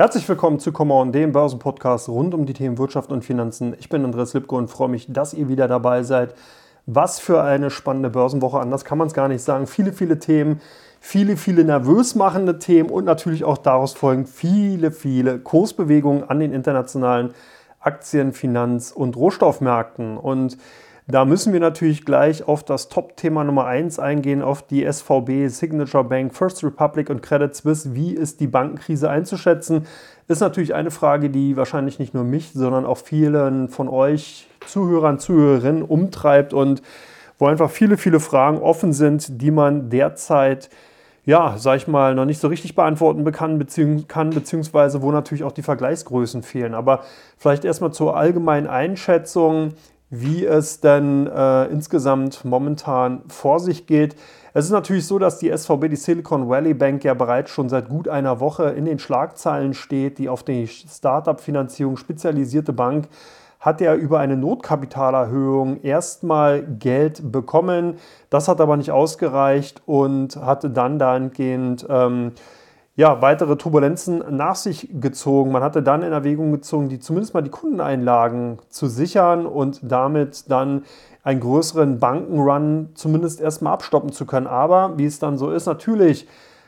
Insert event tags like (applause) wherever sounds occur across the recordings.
Herzlich willkommen zu Come On, dem Börsenpodcast rund um die Themen Wirtschaft und Finanzen. Ich bin Andreas Lipko und freue mich, dass ihr wieder dabei seid. Was für eine spannende Börsenwoche, anders kann man es gar nicht sagen. Viele, viele Themen, viele, viele nervös machende Themen und natürlich auch daraus folgend viele, viele Kursbewegungen an den internationalen Aktien-, Finanz- und Rohstoffmärkten. Und da müssen wir natürlich gleich auf das Top-Thema Nummer 1 eingehen, auf die SVB, Signature Bank, First Republic und Credit Suisse. Wie ist die Bankenkrise einzuschätzen? Ist natürlich eine Frage, die wahrscheinlich nicht nur mich, sondern auch vielen von euch Zuhörern, Zuhörerinnen umtreibt und wo einfach viele, viele Fragen offen sind, die man derzeit ja, sag ich mal, noch nicht so richtig beantworten kann, beziehungs kann, beziehungsweise wo natürlich auch die Vergleichsgrößen fehlen. Aber vielleicht erstmal zur allgemeinen Einschätzung wie es denn äh, insgesamt momentan vor sich geht. Es ist natürlich so, dass die SVB, die Silicon Valley Bank, ja bereits schon seit gut einer Woche in den Schlagzeilen steht. Die auf die Startup-Finanzierung spezialisierte Bank hat ja über eine Notkapitalerhöhung erstmal Geld bekommen. Das hat aber nicht ausgereicht und hatte dann dahingehend ähm, ja, weitere Turbulenzen nach sich gezogen. Man hatte dann in Erwägung gezogen, die zumindest mal die Kundeneinlagen zu sichern und damit dann einen größeren Bankenrun zumindest erstmal abstoppen zu können. Aber wie es dann so ist, natürlich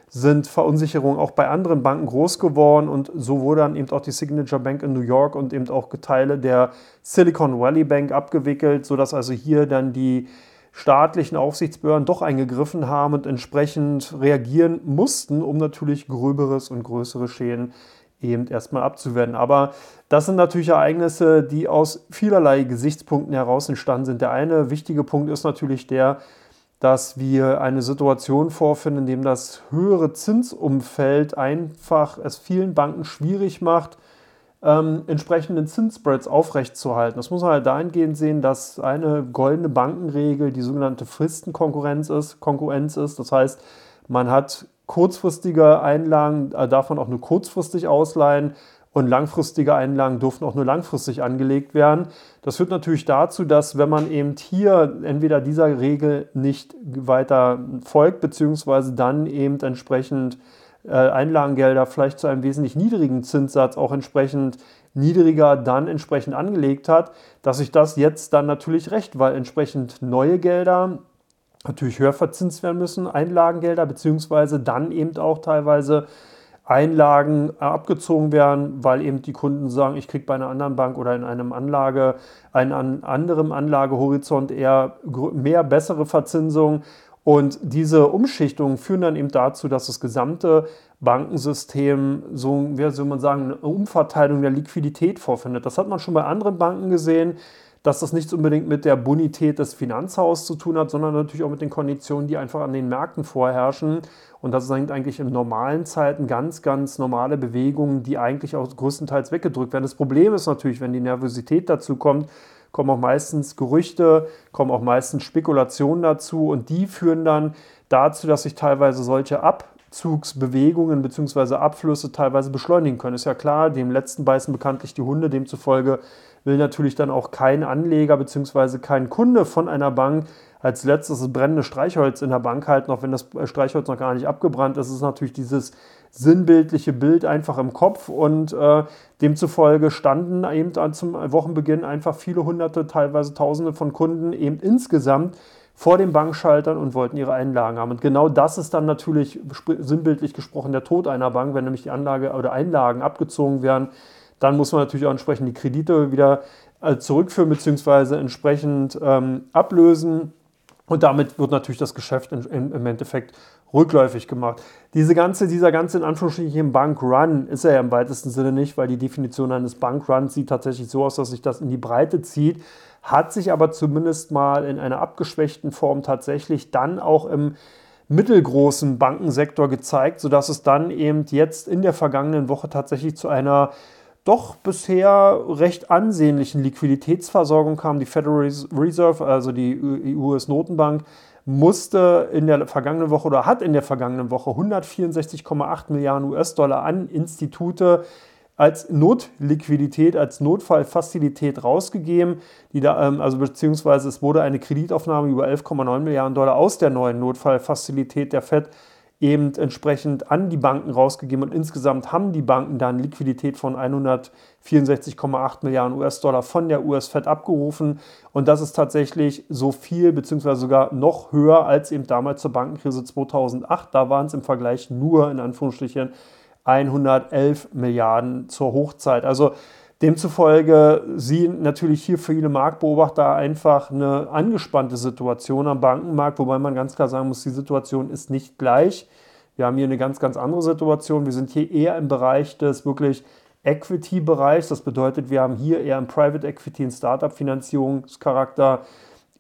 sind Verunsicherungen auch bei anderen Banken groß geworden und so wurde dann eben auch die Signature Bank in New York und eben auch Teile der Silicon Valley Bank abgewickelt, sodass also hier dann die staatlichen Aufsichtsbehörden doch eingegriffen haben und entsprechend reagieren mussten, um natürlich gröberes und größere Schäden eben erstmal abzuwenden. Aber das sind natürlich Ereignisse, die aus vielerlei Gesichtspunkten heraus entstanden sind. Der eine wichtige Punkt ist natürlich der, dass wir eine Situation vorfinden, in dem das höhere Zinsumfeld einfach es vielen Banken schwierig macht, ähm, entsprechenden Zinsspreads aufrechtzuerhalten. Das muss man halt dahingehend sehen, dass eine goldene Bankenregel die sogenannte Fristenkonkurrenz ist. Konkurrenz ist. Das heißt, man hat kurzfristige Einlagen, äh, darf man auch nur kurzfristig ausleihen und langfristige Einlagen dürfen auch nur langfristig angelegt werden. Das führt natürlich dazu, dass wenn man eben hier entweder dieser Regel nicht weiter folgt, beziehungsweise dann eben entsprechend Einlagengelder vielleicht zu einem wesentlich niedrigen Zinssatz auch entsprechend niedriger dann entsprechend angelegt hat, dass sich das jetzt dann natürlich recht, weil entsprechend neue Gelder natürlich höher verzinst werden müssen, Einlagengelder, beziehungsweise dann eben auch teilweise Einlagen abgezogen werden, weil eben die Kunden sagen, ich kriege bei einer anderen Bank oder in einem Anlage, einem anderen Anlagehorizont eher mehr bessere Verzinsung und diese Umschichtungen führen dann eben dazu, dass das gesamte Bankensystem so, wie soll man sagen, eine Umverteilung der Liquidität vorfindet. Das hat man schon bei anderen Banken gesehen, dass das nichts unbedingt mit der Bonität des Finanzhauses zu tun hat, sondern natürlich auch mit den Konditionen, die einfach an den Märkten vorherrschen. Und das sind eigentlich in normalen Zeiten ganz, ganz normale Bewegungen, die eigentlich auch größtenteils weggedrückt werden. Das Problem ist natürlich, wenn die Nervosität dazu kommt, kommen auch meistens Gerüchte, kommen auch meistens Spekulationen dazu und die führen dann dazu, dass sich teilweise solche Abzugsbewegungen bzw. Abflüsse teilweise beschleunigen können. Ist ja klar, dem letzten beißen bekanntlich die Hunde, demzufolge will natürlich dann auch kein Anleger bzw. kein Kunde von einer Bank als letztes das brennende Streichholz in der Bank halten, auch wenn das Streichholz noch gar nicht abgebrannt ist, ist natürlich dieses sinnbildliche Bild einfach im Kopf und äh, demzufolge standen eben zum Wochenbeginn einfach viele hunderte, teilweise tausende von Kunden eben insgesamt vor den Bankschaltern und wollten ihre Einlagen haben. Und genau das ist dann natürlich sinnbildlich gesprochen der Tod einer Bank, wenn nämlich die Anlage oder Einlagen abgezogen werden. Dann muss man natürlich auch entsprechend die Kredite wieder äh, zurückführen bzw. entsprechend ähm, ablösen. Und damit wird natürlich das Geschäft im Endeffekt rückläufig gemacht. Diese ganze, dieser ganze in Anführungsstrichen Bankrun ist er ja im weitesten Sinne nicht, weil die Definition eines Bankruns sieht tatsächlich so aus, dass sich das in die Breite zieht, hat sich aber zumindest mal in einer abgeschwächten Form tatsächlich dann auch im mittelgroßen Bankensektor gezeigt, sodass es dann eben jetzt in der vergangenen Woche tatsächlich zu einer doch bisher recht ansehnlichen Liquiditätsversorgung kam. Die Federal Reserve, also die US-Notenbank, musste in der vergangenen Woche oder hat in der vergangenen Woche 164,8 Milliarden US-Dollar an Institute als Notliquidität, als Notfallfazilität rausgegeben. Die da, ähm, also beziehungsweise es wurde eine Kreditaufnahme über 11,9 Milliarden Dollar aus der neuen Notfallfazilität der FED eben entsprechend an die Banken rausgegeben und insgesamt haben die Banken dann Liquidität von 164,8 Milliarden US-Dollar von der US-Fed abgerufen und das ist tatsächlich so viel beziehungsweise sogar noch höher als eben damals zur Bankenkrise 2008. Da waren es im Vergleich nur in Anführungsstrichen 111 Milliarden zur Hochzeit. Also Demzufolge sehen natürlich hier viele Marktbeobachter einfach eine angespannte Situation am Bankenmarkt, wobei man ganz klar sagen muss, die Situation ist nicht gleich. Wir haben hier eine ganz, ganz andere Situation. Wir sind hier eher im Bereich des wirklich Equity-Bereichs. Das bedeutet, wir haben hier eher im Private Equity, und Startup-Finanzierungscharakter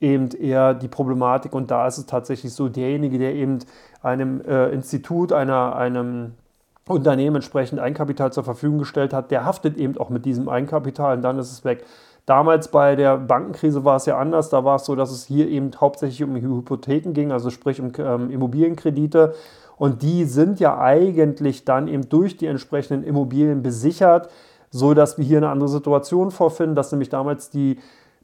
eben eher die Problematik. Und da ist es tatsächlich so, derjenige, der eben einem äh, Institut, einer, einem Unternehmen entsprechend Eigenkapital zur Verfügung gestellt hat, der haftet eben auch mit diesem Eigenkapital und dann ist es weg. Damals bei der Bankenkrise war es ja anders. Da war es so, dass es hier eben hauptsächlich um Hypotheken ging, also sprich um ähm, Immobilienkredite. Und die sind ja eigentlich dann eben durch die entsprechenden Immobilien besichert, so dass wir hier eine andere Situation vorfinden, dass nämlich damals die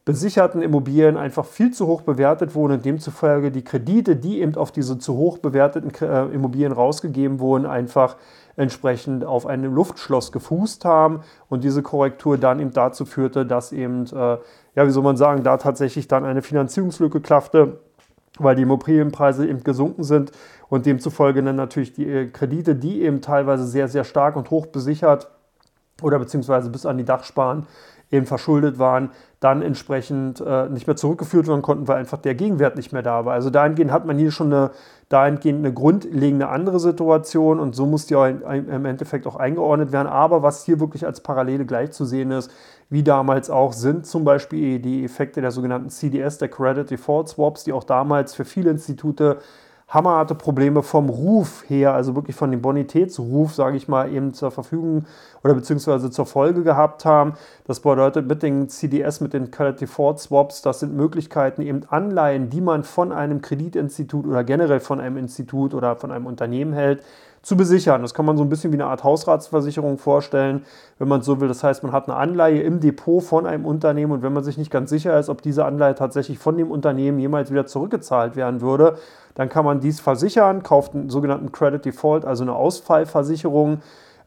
besicherten Immobilien einfach viel zu hoch bewertet wurden und demzufolge die Kredite, die eben auf diese zu hoch bewerteten äh, Immobilien rausgegeben wurden, einfach entsprechend auf einem Luftschloss gefußt haben und diese Korrektur dann eben dazu führte, dass eben, äh, ja, wie soll man sagen, da tatsächlich dann eine Finanzierungslücke klaffte, weil die Immobilienpreise eben gesunken sind und demzufolge dann natürlich die äh, Kredite, die eben teilweise sehr, sehr stark und hoch besichert oder beziehungsweise bis an die Dachsparen eben verschuldet waren, dann entsprechend äh, nicht mehr zurückgeführt werden konnten, weil einfach der Gegenwert nicht mehr da war. Also dahingehend hat man hier schon eine, dahingehend eine grundlegende andere Situation und so muss die auch im Endeffekt auch eingeordnet werden. Aber was hier wirklich als Parallele gleich zu sehen ist, wie damals auch, sind zum Beispiel die Effekte der sogenannten CDS, der Credit Default Swaps, die auch damals für viele Institute hammerharte Probleme vom Ruf her, also wirklich von dem Bonitätsruf, sage ich mal, eben zur Verfügung oder beziehungsweise zur Folge gehabt haben. Das bedeutet mit den CDS, mit den Credit Default Swaps, das sind Möglichkeiten, eben Anleihen, die man von einem Kreditinstitut oder generell von einem Institut oder von einem Unternehmen hält, zu besichern. Das kann man so ein bisschen wie eine Art Hausratsversicherung vorstellen, wenn man so will. Das heißt, man hat eine Anleihe im Depot von einem Unternehmen und wenn man sich nicht ganz sicher ist, ob diese Anleihe tatsächlich von dem Unternehmen jemals wieder zurückgezahlt werden würde, dann kann man dies versichern, kauft einen sogenannten Credit Default, also eine Ausfallversicherung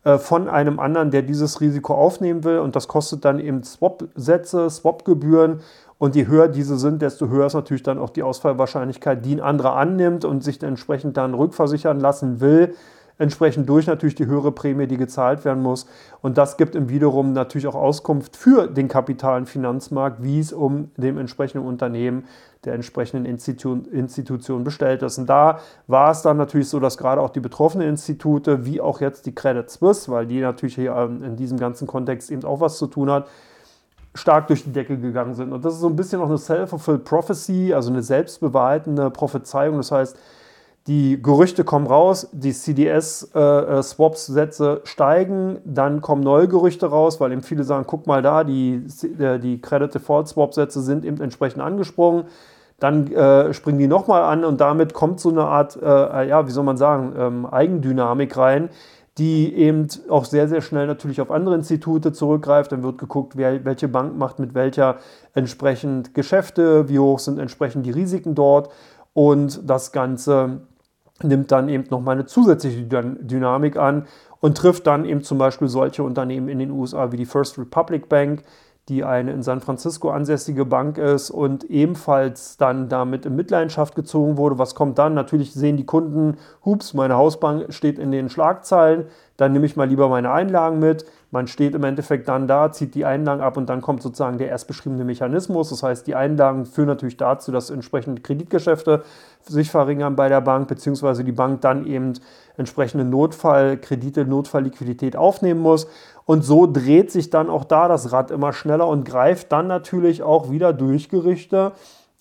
äh, von einem anderen, der dieses Risiko aufnehmen will. Und das kostet dann eben Swap-Sätze, Swap-Gebühren. Und je höher diese sind, desto höher ist natürlich dann auch die Ausfallwahrscheinlichkeit, die ein anderer annimmt und sich entsprechend dann rückversichern lassen will entsprechend durch natürlich die höhere Prämie, die gezahlt werden muss. Und das gibt im wiederum natürlich auch Auskunft für den Kapital- und Finanzmarkt, wie es um dem entsprechenden Unternehmen der entsprechenden Institu Institution bestellt ist. Und da war es dann natürlich so, dass gerade auch die betroffenen Institute, wie auch jetzt die Credit Suisse, weil die natürlich hier ähm, in diesem ganzen Kontext eben auch was zu tun hat, stark durch die Decke gegangen sind. Und das ist so ein bisschen auch eine Self-Fulfilled Prophecy, also eine selbstbewahrheitende Prophezeiung. Das heißt, die Gerüchte kommen raus, die CDS-Swaps-Sätze äh, äh steigen, dann kommen neue Gerüchte raus, weil eben viele sagen, guck mal da, die, äh, die Credit Default Swap-Sätze sind eben entsprechend angesprungen. Dann äh, springen die nochmal an und damit kommt so eine Art, äh, ja, wie soll man sagen, ähm, Eigendynamik rein, die eben auch sehr, sehr schnell natürlich auf andere Institute zurückgreift. Dann wird geguckt, wer, welche Bank macht mit welcher entsprechend Geschäfte, wie hoch sind entsprechend die Risiken dort. Und das Ganze nimmt dann eben nochmal eine zusätzliche Dynamik an und trifft dann eben zum Beispiel solche Unternehmen in den USA wie die First Republic Bank, die eine in San Francisco ansässige Bank ist und ebenfalls dann damit in Mitleidenschaft gezogen wurde. Was kommt dann? Natürlich sehen die Kunden, hups, meine Hausbank steht in den Schlagzeilen, dann nehme ich mal lieber meine Einlagen mit. Man steht im Endeffekt dann da, zieht die Einlagen ab und dann kommt sozusagen der erst beschriebene Mechanismus. Das heißt, die Einlagen führen natürlich dazu, dass entsprechende Kreditgeschäfte sich verringern bei der Bank, beziehungsweise die Bank dann eben entsprechende Notfallkredite, Notfallliquidität aufnehmen muss. Und so dreht sich dann auch da das Rad immer schneller und greift dann natürlich auch wieder durch Gerüchte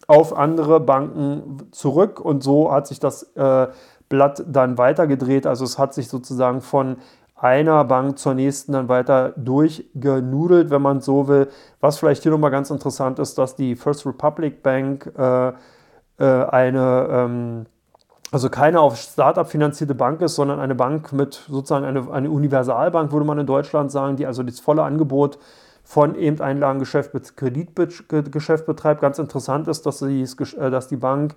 auf andere Banken zurück. Und so hat sich das äh, Blatt dann weitergedreht. Also es hat sich sozusagen von einer Bank zur nächsten dann weiter durchgenudelt, wenn man so will. Was vielleicht hier nochmal ganz interessant ist, dass die First Republic Bank äh, eine, ähm, also keine auf Startup finanzierte Bank ist, sondern eine Bank mit sozusagen eine, eine Universalbank, würde man in Deutschland sagen, die also das volle Angebot von eben Einlagengeschäft mit Kreditgeschäft betreibt. Ganz interessant ist, dass, sie, äh, dass die Bank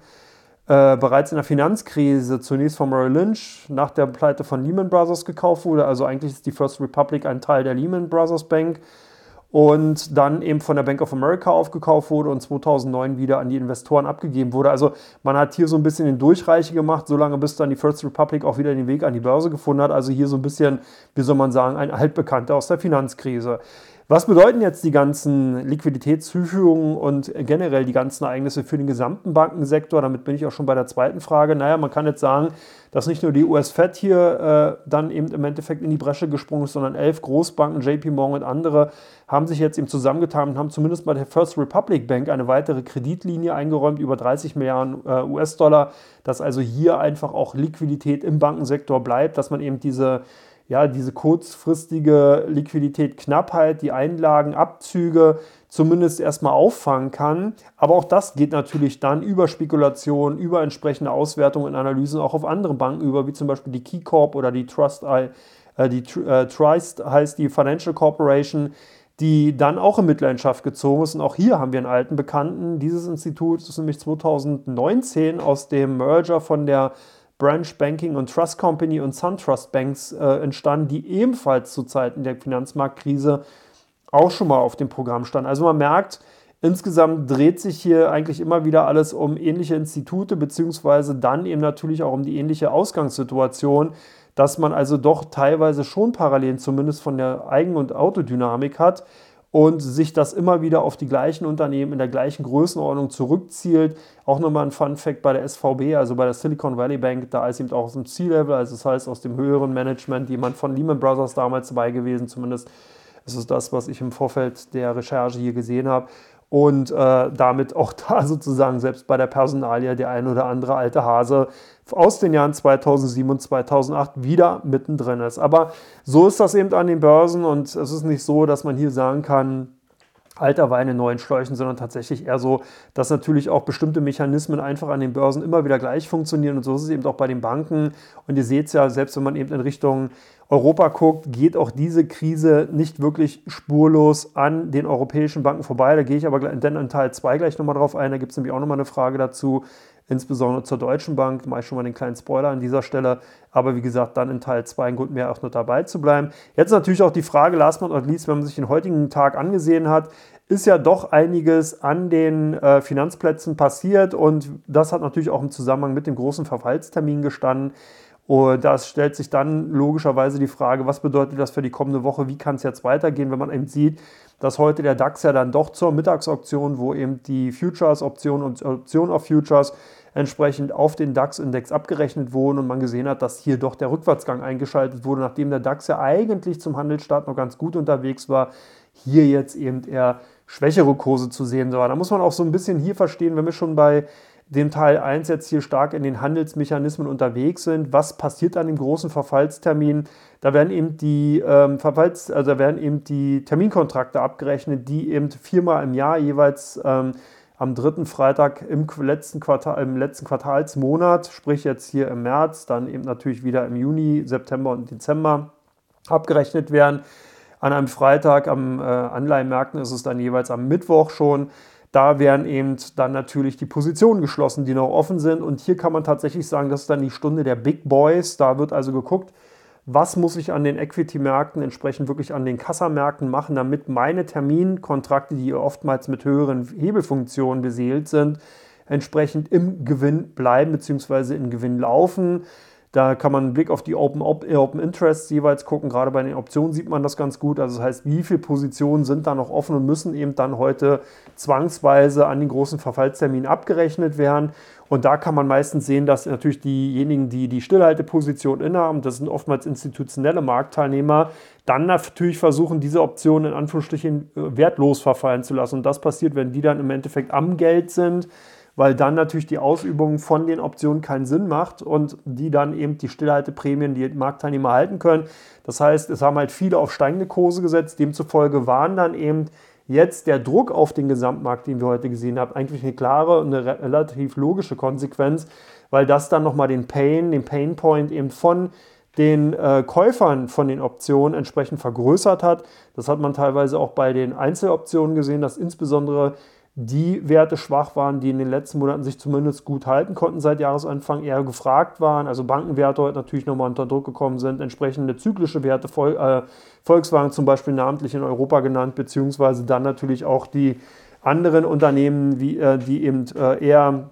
äh, bereits in der Finanzkrise zunächst von Merrill Lynch nach der Pleite von Lehman Brothers gekauft wurde. Also eigentlich ist die First Republic ein Teil der Lehman Brothers Bank und dann eben von der Bank of America aufgekauft wurde und 2009 wieder an die Investoren abgegeben wurde. Also man hat hier so ein bisschen den Durchreiche gemacht, solange bis dann die First Republic auch wieder den Weg an die Börse gefunden hat. Also hier so ein bisschen, wie soll man sagen, ein Altbekannter aus der Finanzkrise. Was bedeuten jetzt die ganzen Liquiditätszuführungen und generell die ganzen Ereignisse für den gesamten Bankensektor? Damit bin ich auch schon bei der zweiten Frage. Naja, man kann jetzt sagen, dass nicht nur die US-Fed hier äh, dann eben im Endeffekt in die Bresche gesprungen ist, sondern elf Großbanken, JP Morgan und andere, haben sich jetzt eben zusammengetan und haben zumindest bei der First Republic Bank eine weitere Kreditlinie eingeräumt, über 30 Milliarden äh, US-Dollar, dass also hier einfach auch Liquidität im Bankensektor bleibt, dass man eben diese ja, diese kurzfristige Liquidität, Knappheit, die Einlagenabzüge zumindest erstmal auffangen kann. Aber auch das geht natürlich dann über Spekulation, über entsprechende Auswertungen und Analysen auch auf andere Banken über, wie zum Beispiel die KeyCorp oder die Trust, äh, die äh, Trust heißt die Financial Corporation, die dann auch in Mitleidenschaft gezogen ist. Und auch hier haben wir einen alten Bekannten. Dieses Institut ist nämlich 2019 aus dem Merger von der Branch Banking und Trust Company und SunTrust Banks äh, entstanden, die ebenfalls zu Zeiten der Finanzmarktkrise auch schon mal auf dem Programm standen. Also man merkt, insgesamt dreht sich hier eigentlich immer wieder alles um ähnliche Institute, beziehungsweise dann eben natürlich auch um die ähnliche Ausgangssituation, dass man also doch teilweise schon Parallelen zumindest von der Eigen- und Autodynamik hat und sich das immer wieder auf die gleichen Unternehmen in der gleichen Größenordnung zurückzielt. Auch nochmal ein Fun Fact bei der SVB, also bei der Silicon Valley Bank, da ist eben auch aus dem C-Level, also das heißt aus dem höheren Management, jemand von Lehman Brothers damals dabei gewesen, zumindest ist es das, was ich im Vorfeld der Recherche hier gesehen habe und äh, damit auch (laughs) da sozusagen selbst bei der Personalie der ein oder andere alte Hase aus den Jahren 2007 und 2008 wieder mittendrin ist. Aber so ist das eben an den Börsen und es ist nicht so, dass man hier sagen kann, alter Wein in neuen Schläuchen, sondern tatsächlich eher so, dass natürlich auch bestimmte Mechanismen einfach an den Börsen immer wieder gleich funktionieren und so ist es eben auch bei den Banken. Und ihr seht es ja, selbst wenn man eben in Richtung Europa guckt, geht auch diese Krise nicht wirklich spurlos an den europäischen Banken vorbei. Da gehe ich aber dann in Teil 2 gleich nochmal drauf ein. Da gibt es nämlich auch nochmal eine Frage dazu, insbesondere zur Deutschen Bank. Mache ich schon mal den kleinen Spoiler an dieser Stelle. Aber wie gesagt, dann in Teil 2 ein Grund mehr auch noch dabei zu bleiben. Jetzt natürlich auch die Frage, last but not least, wenn man sich den heutigen Tag angesehen hat, ist ja doch einiges an den äh, Finanzplätzen passiert und das hat natürlich auch im Zusammenhang mit dem großen Verfallstermin gestanden. Und da stellt sich dann logischerweise die Frage, was bedeutet das für die kommende Woche? Wie kann es jetzt weitergehen, wenn man eben sieht, dass heute der DAX ja dann doch zur Mittagsoption, wo eben die Futures-Optionen und Optionen auf Futures entsprechend auf den DAX-Index abgerechnet wurden und man gesehen hat, dass hier doch der Rückwärtsgang eingeschaltet wurde, nachdem der DAX ja eigentlich zum Handelsstart noch ganz gut unterwegs war, hier jetzt eben eher schwächere Kurse zu sehen war. Da muss man auch so ein bisschen hier verstehen, wenn wir schon bei dem Teil 1 jetzt hier stark in den Handelsmechanismen unterwegs sind. Was passiert an dem großen Verfallstermin? Da werden eben die ähm, Verfalls, also da werden eben die Terminkontrakte abgerechnet, die eben viermal im Jahr jeweils ähm, am dritten Freitag im letzten, Quartal, im letzten Quartalsmonat, sprich jetzt hier im März, dann eben natürlich wieder im Juni, September und Dezember abgerechnet werden. An einem Freitag am äh, Anleihenmärkten ist es dann jeweils am Mittwoch schon. Da werden eben dann natürlich die Positionen geschlossen, die noch offen sind. Und hier kann man tatsächlich sagen, das ist dann die Stunde der Big Boys. Da wird also geguckt, was muss ich an den Equity-Märkten, entsprechend wirklich an den Kassamärkten machen, damit meine Terminkontrakte, die oftmals mit höheren Hebelfunktionen beseelt sind, entsprechend im Gewinn bleiben bzw. in Gewinn laufen. Da kann man einen Blick auf die Open, äh, Open Interests jeweils gucken. Gerade bei den Optionen sieht man das ganz gut. Also das heißt, wie viele Positionen sind da noch offen und müssen eben dann heute zwangsweise an den großen Verfallsterminen abgerechnet werden. Und da kann man meistens sehen, dass natürlich diejenigen, die die Stillhalteposition innehaben, das sind oftmals institutionelle Marktteilnehmer, dann natürlich versuchen, diese Optionen in Anführungsstrichen äh, wertlos verfallen zu lassen. Und das passiert, wenn die dann im Endeffekt am Geld sind weil dann natürlich die Ausübung von den Optionen keinen Sinn macht und die dann eben die Stillhalteprämien, die Marktteilnehmer halten können. Das heißt, es haben halt viele auf steigende Kurse gesetzt. Demzufolge waren dann eben jetzt der Druck auf den Gesamtmarkt, den wir heute gesehen haben, eigentlich eine klare und eine relativ logische Konsequenz, weil das dann nochmal den Pain, den Pain Point eben von den äh, Käufern von den Optionen entsprechend vergrößert hat. Das hat man teilweise auch bei den Einzeloptionen gesehen, dass insbesondere die Werte schwach waren, die in den letzten Monaten sich zumindest gut halten konnten seit Jahresanfang, eher gefragt waren. Also Bankenwerte heute natürlich nochmal unter Druck gekommen sind, entsprechende zyklische Werte, äh, Volkswagen zum Beispiel namentlich in Europa genannt, beziehungsweise dann natürlich auch die anderen Unternehmen, äh, die eben äh, eher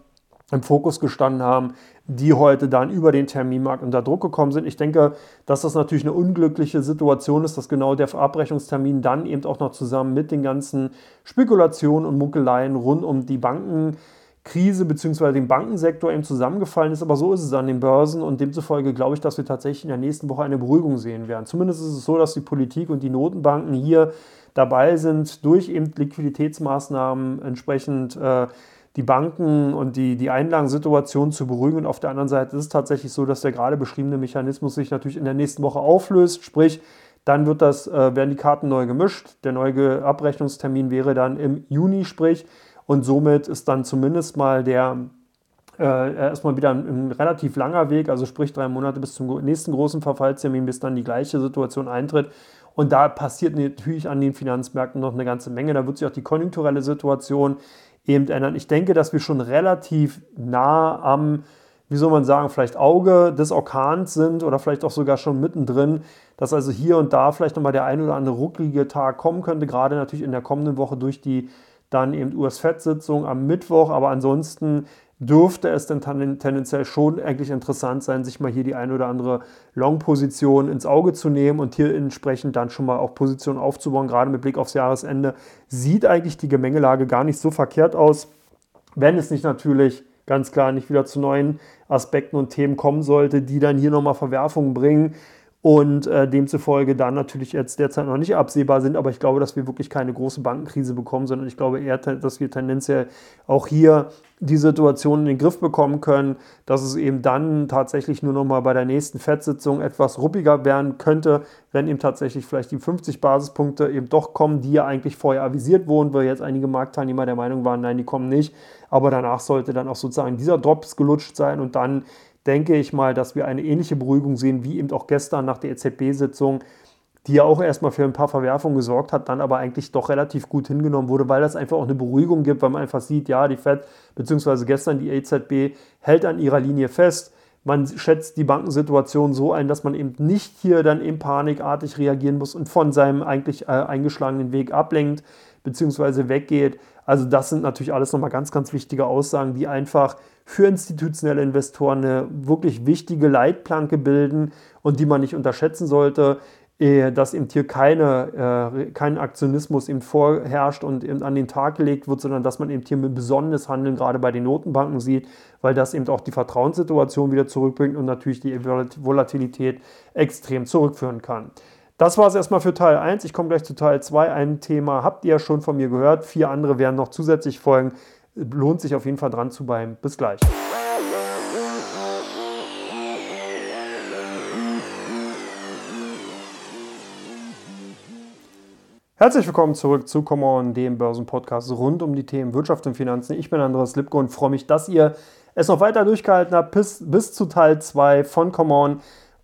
im Fokus gestanden haben, die heute dann über den Terminmarkt unter Druck gekommen sind. Ich denke, dass das natürlich eine unglückliche Situation ist, dass genau der Verabrechnungstermin dann eben auch noch zusammen mit den ganzen Spekulationen und Munkeleien rund um die Bankenkrise bzw. den Bankensektor eben zusammengefallen ist. Aber so ist es an den Börsen und demzufolge glaube ich, dass wir tatsächlich in der nächsten Woche eine Beruhigung sehen werden. Zumindest ist es so, dass die Politik und die Notenbanken hier dabei sind, durch eben Liquiditätsmaßnahmen entsprechend äh, die Banken und die, die Einlagensituation zu beruhigen. Und auf der anderen Seite ist es tatsächlich so, dass der gerade beschriebene Mechanismus sich natürlich in der nächsten Woche auflöst. Sprich, dann wird das, äh, werden die Karten neu gemischt. Der neue Abrechnungstermin wäre dann im Juni, sprich. Und somit ist dann zumindest mal der äh, erstmal wieder ein, ein, relativ langer Weg, also sprich drei Monate bis zum nächsten großen Verfallstermin, bis dann die gleiche Situation eintritt. Und da passiert natürlich an den Finanzmärkten noch eine ganze Menge. Da wird sich auch die konjunkturelle Situation eben ändern. Ich denke, dass wir schon relativ nah am, wie soll man sagen, vielleicht Auge des Orkans sind oder vielleicht auch sogar schon mittendrin, dass also hier und da vielleicht nochmal der ein oder andere rucklige Tag kommen könnte, gerade natürlich in der kommenden Woche durch die dann eben US-Fed-Sitzung am Mittwoch, aber ansonsten dürfte es dann tendenziell schon eigentlich interessant sein, sich mal hier die eine oder andere Long-Position ins Auge zu nehmen und hier entsprechend dann schon mal auch Positionen aufzubauen, gerade mit Blick aufs Jahresende. Sieht eigentlich die Gemengelage gar nicht so verkehrt aus, wenn es nicht natürlich ganz klar nicht wieder zu neuen Aspekten und Themen kommen sollte, die dann hier nochmal Verwerfungen bringen und äh, demzufolge dann natürlich jetzt derzeit noch nicht absehbar sind. Aber ich glaube, dass wir wirklich keine große Bankenkrise bekommen, sondern ich glaube eher, dass wir tendenziell auch hier die Situation in den Griff bekommen können, dass es eben dann tatsächlich nur noch mal bei der nächsten FED-Sitzung etwas ruppiger werden könnte, wenn eben tatsächlich vielleicht die 50 Basispunkte eben doch kommen, die ja eigentlich vorher avisiert wurden, weil jetzt einige Marktteilnehmer der Meinung waren, nein, die kommen nicht. Aber danach sollte dann auch sozusagen dieser Drops gelutscht sein und dann denke ich mal, dass wir eine ähnliche Beruhigung sehen wie eben auch gestern nach der EZB-Sitzung, die ja auch erstmal für ein paar Verwerfungen gesorgt hat, dann aber eigentlich doch relativ gut hingenommen wurde, weil das einfach auch eine Beruhigung gibt, weil man einfach sieht, ja, die Fed bzw. gestern die EZB hält an ihrer Linie fest. Man schätzt die Bankensituation so ein, dass man eben nicht hier dann eben panikartig reagieren muss und von seinem eigentlich äh, eingeschlagenen Weg ablenkt bzw. weggeht. Also das sind natürlich alles nochmal ganz, ganz wichtige Aussagen, die einfach für institutionelle Investoren eine wirklich wichtige Leitplanke bilden und die man nicht unterschätzen sollte, äh, dass eben hier keine, äh, kein Aktionismus eben vorherrscht und eben an den Tag gelegt wird, sondern dass man eben hier mit besonderes Handeln gerade bei den Notenbanken sieht, weil das eben auch die Vertrauenssituation wieder zurückbringt und natürlich die Volatilität extrem zurückführen kann. Das war es erstmal für Teil 1. Ich komme gleich zu Teil 2. Ein Thema habt ihr ja schon von mir gehört. Vier andere werden noch zusätzlich folgen. Lohnt sich auf jeden Fall dran zu bleiben. Bis gleich. Herzlich willkommen zurück zu Come On, dem Börsenpodcast rund um die Themen Wirtschaft und Finanzen. Ich bin Andreas Lipko und freue mich, dass ihr es noch weiter durchgehalten habt bis, bis zu Teil 2 von Come On.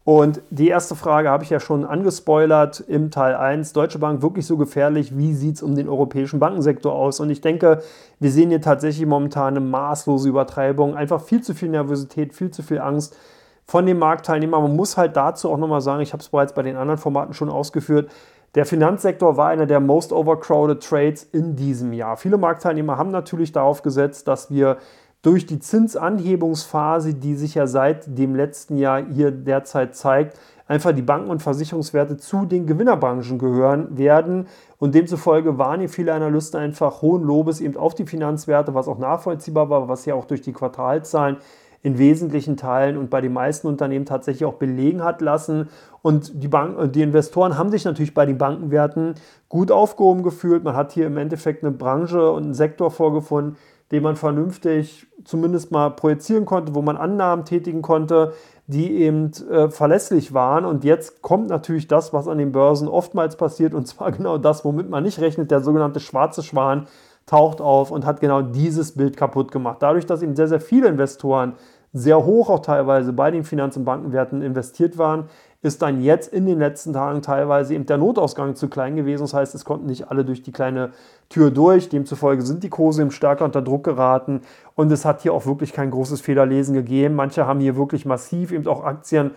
Und die erste Frage habe ich ja schon angespoilert im Teil 1. Deutsche Bank wirklich so gefährlich? Wie sieht es um den europäischen Bankensektor aus? Und ich denke, wir sehen hier tatsächlich momentan eine maßlose Übertreibung. Einfach viel zu viel Nervosität, viel zu viel Angst von den Marktteilnehmern. Man muss halt dazu auch nochmal sagen, ich habe es bereits bei den anderen Formaten schon ausgeführt, der Finanzsektor war einer der most overcrowded Trades in diesem Jahr. Viele Marktteilnehmer haben natürlich darauf gesetzt, dass wir durch die Zinsanhebungsphase, die sich ja seit dem letzten Jahr hier derzeit zeigt, einfach die Banken- und Versicherungswerte zu den Gewinnerbranchen gehören werden. Und demzufolge waren hier viele Analysten einfach hohen Lobes eben auf die Finanzwerte, was auch nachvollziehbar war, was ja auch durch die Quartalzahlen in wesentlichen Teilen und bei den meisten Unternehmen tatsächlich auch belegen hat lassen. Und die, Bank, die Investoren haben sich natürlich bei den Bankenwerten gut aufgehoben gefühlt. Man hat hier im Endeffekt eine Branche und einen Sektor vorgefunden, den man vernünftig zumindest mal projizieren konnte, wo man Annahmen tätigen konnte, die eben äh, verlässlich waren. Und jetzt kommt natürlich das, was an den Börsen oftmals passiert, und zwar (laughs) genau das, womit man nicht rechnet, der sogenannte schwarze Schwan taucht auf und hat genau dieses Bild kaputt gemacht. Dadurch, dass eben sehr, sehr viele Investoren sehr hoch auch teilweise bei den Finanz- und Bankenwerten investiert waren, ist dann jetzt in den letzten Tagen teilweise eben der Notausgang zu klein gewesen. Das heißt, es konnten nicht alle durch die kleine Tür durch. Demzufolge sind die Kurse eben stärker unter Druck geraten und es hat hier auch wirklich kein großes Fehlerlesen gegeben. Manche haben hier wirklich massiv eben auch Aktien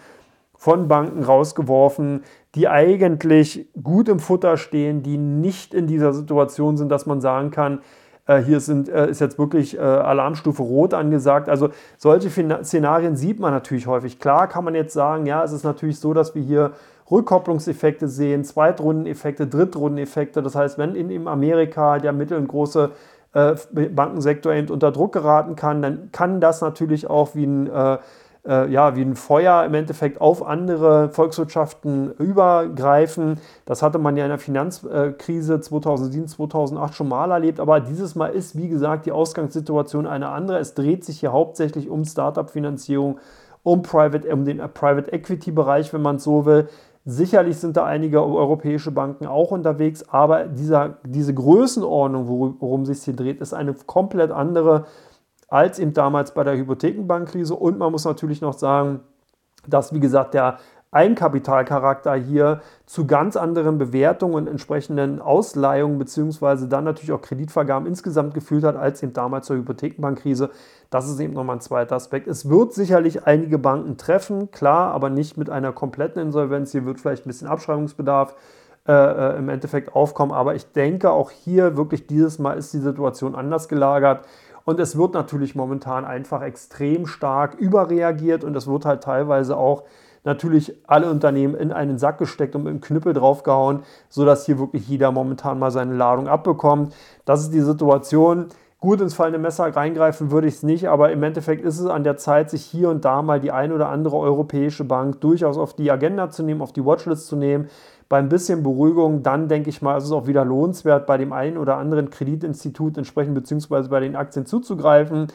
von Banken rausgeworfen, die eigentlich gut im Futter stehen, die nicht in dieser Situation sind, dass man sagen kann, hier sind, äh, ist jetzt wirklich äh, Alarmstufe Rot angesagt. Also solche Szenarien sieht man natürlich häufig. Klar kann man jetzt sagen, ja, es ist natürlich so, dass wir hier Rückkopplungseffekte sehen, Zweitrundeneffekte, Drittrundeneffekte. Das heißt, wenn in Amerika der mittel- und große Bankensektor eben unter Druck geraten kann, dann kann das natürlich auch wie ein äh, ja, wie ein Feuer im Endeffekt auf andere Volkswirtschaften übergreifen. Das hatte man ja in der Finanzkrise 2007, 2008 schon mal erlebt, aber dieses Mal ist, wie gesagt, die Ausgangssituation eine andere. Es dreht sich hier hauptsächlich um Startup-Finanzierung, um, Private, um den Private Equity-Bereich, wenn man es so will. Sicherlich sind da einige europäische Banken auch unterwegs, aber dieser, diese Größenordnung, worum, worum sich hier dreht, ist eine komplett andere als eben damals bei der Hypothekenbankkrise. Und man muss natürlich noch sagen, dass, wie gesagt, der Eigenkapitalcharakter hier zu ganz anderen Bewertungen und entsprechenden Ausleihungen beziehungsweise dann natürlich auch Kreditvergaben insgesamt geführt hat, als eben damals zur Hypothekenbankkrise. Das ist eben nochmal ein zweiter Aspekt. Es wird sicherlich einige Banken treffen, klar, aber nicht mit einer kompletten Insolvenz. Hier wird vielleicht ein bisschen Abschreibungsbedarf äh, äh im Endeffekt aufkommen. Aber ich denke, auch hier wirklich dieses Mal ist die Situation anders gelagert. Und es wird natürlich momentan einfach extrem stark überreagiert und es wird halt teilweise auch natürlich alle Unternehmen in einen Sack gesteckt und mit dem Knüppel draufgehauen, sodass hier wirklich jeder momentan mal seine Ladung abbekommt. Das ist die Situation. Gut ins fallende Messer reingreifen würde ich es nicht, aber im Endeffekt ist es an der Zeit, sich hier und da mal die ein oder andere europäische Bank durchaus auf die Agenda zu nehmen, auf die Watchlist zu nehmen. Bei ein bisschen Beruhigung, dann denke ich mal, ist es auch wieder lohnenswert, bei dem einen oder anderen Kreditinstitut entsprechend beziehungsweise bei den Aktien zuzugreifen